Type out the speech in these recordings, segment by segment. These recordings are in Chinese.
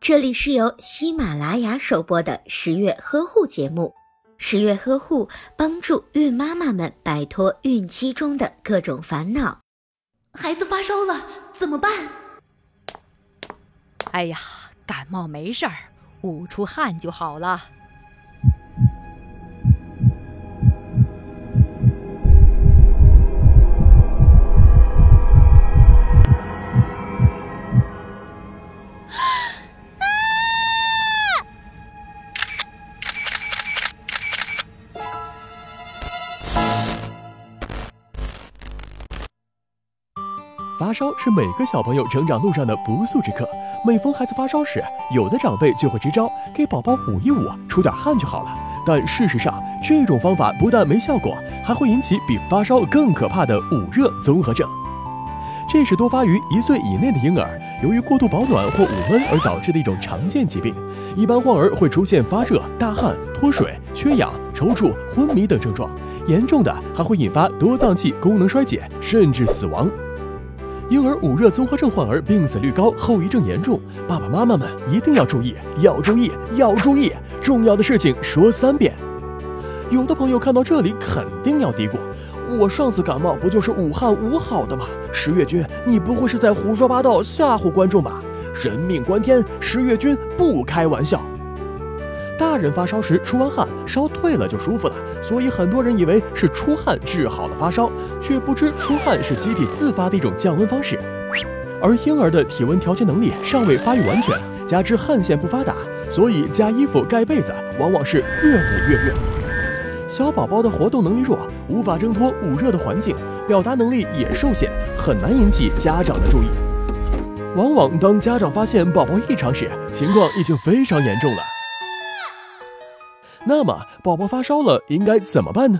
这里是由喜马拉雅首播的十月呵护节目。十月呵护帮助孕妈妈们摆脱孕期中的各种烦恼。孩子发烧了怎么办？哎呀，感冒没事儿，捂出汗就好了。发烧是每个小朋友成长路上的不速之客。每逢孩子发烧时，有的长辈就会支招，给宝宝捂一捂，出点汗就好了。但事实上，这种方法不但没效果，还会引起比发烧更可怕的捂热综合症。这是多发于一岁以内的婴儿，由于过度保暖或捂闷而导致的一种常见疾病。一般患儿会出现发热、大汗、脱水、缺氧、抽搐、昏迷等症状，严重的还会引发多脏器功能衰竭，甚至死亡。婴儿捂热综合症患儿病死率高，后遗症严重，爸爸妈妈们一定要注意，要注意，要注意！重要的事情说三遍。有的朋友看到这里肯定要嘀咕：我上次感冒不就是武汉捂好的吗？十月君，你不会是在胡说八道吓唬观众吧？人命关天，十月君不开玩笑。大人发烧时出完汗，烧退了就舒服了，所以很多人以为是出汗治好了发烧，却不知出汗是机体自发的一种降温方式。而婴儿的体温调节能力尚未发育完全，加之汗腺不发达，所以加衣服盖被子往往是越捂越热。小宝宝的活动能力弱，无法挣脱捂热的环境，表达能力也受限，很难引起家长的注意。往往当家长发现宝宝异常时，情况已经非常严重了。那么，宝宝发烧了应该怎么办呢？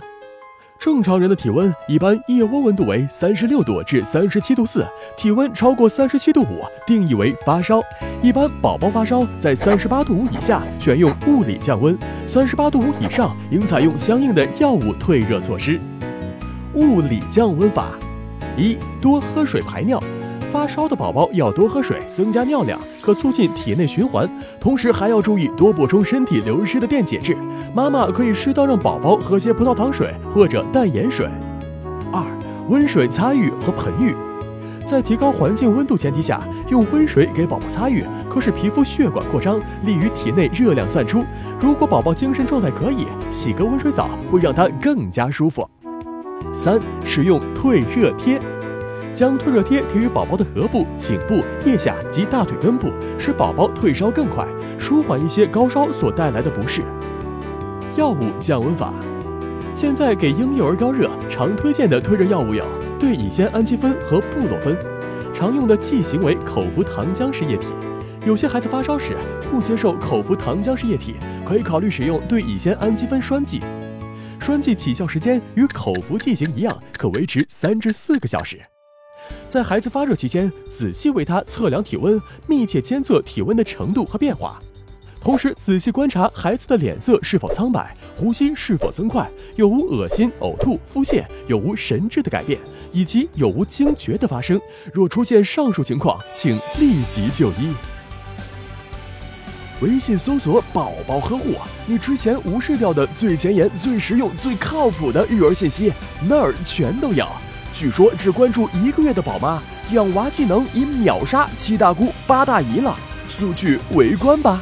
正常人的体温一般腋窝温度为三十六度至三十七度四，体温超过三十七度五，定义为发烧。一般宝宝发烧在三十八度五以下，选用物理降温；三十八度五以上，应采用相应的药物退热措施。物理降温法：一、多喝水排尿。发烧的宝宝要多喝水，增加尿量，可促进体内循环。同时还要注意多补充身体流失的电解质。妈妈可以适当让宝宝喝些葡萄糖水或者淡盐水。二、温水擦浴和盆浴，在提高环境温度前提下，用温水给宝宝擦浴，可使皮肤血管扩张，利于体内热量散出。如果宝宝精神状态可以，洗个温水澡会让他更加舒服。三、使用退热贴。将退热贴贴于宝宝的颌部、颈部、腋下及大腿根部，使宝宝退烧更快，舒缓一些高烧所带来的不适。药物降温法，现在给婴幼儿高热常推荐的退热药物有对乙酰氨基酚和布洛芬，常用的剂型为口服糖浆式液体。有些孩子发烧时不接受口服糖浆式液体，可以考虑使用对乙酰氨基酚栓剂。栓剂起效时间与口服剂型一样，可维持三至四个小时。在孩子发热期间，仔细为他测量体温，密切监测体温的程度和变化，同时仔细观察孩子的脸色是否苍白，呼吸是否增快，有无恶心、呕吐、腹泻，有无神志的改变，以及有无惊厥的发生。若出现上述情况，请立即就医。微信搜索“宝宝呵护”，你之前无视掉的最前沿、最实用、最靠谱的育儿信息，那儿全都有。据说只关注一个月的宝妈，养娃技能已秒杀七大姑八大姨了，速去围观吧！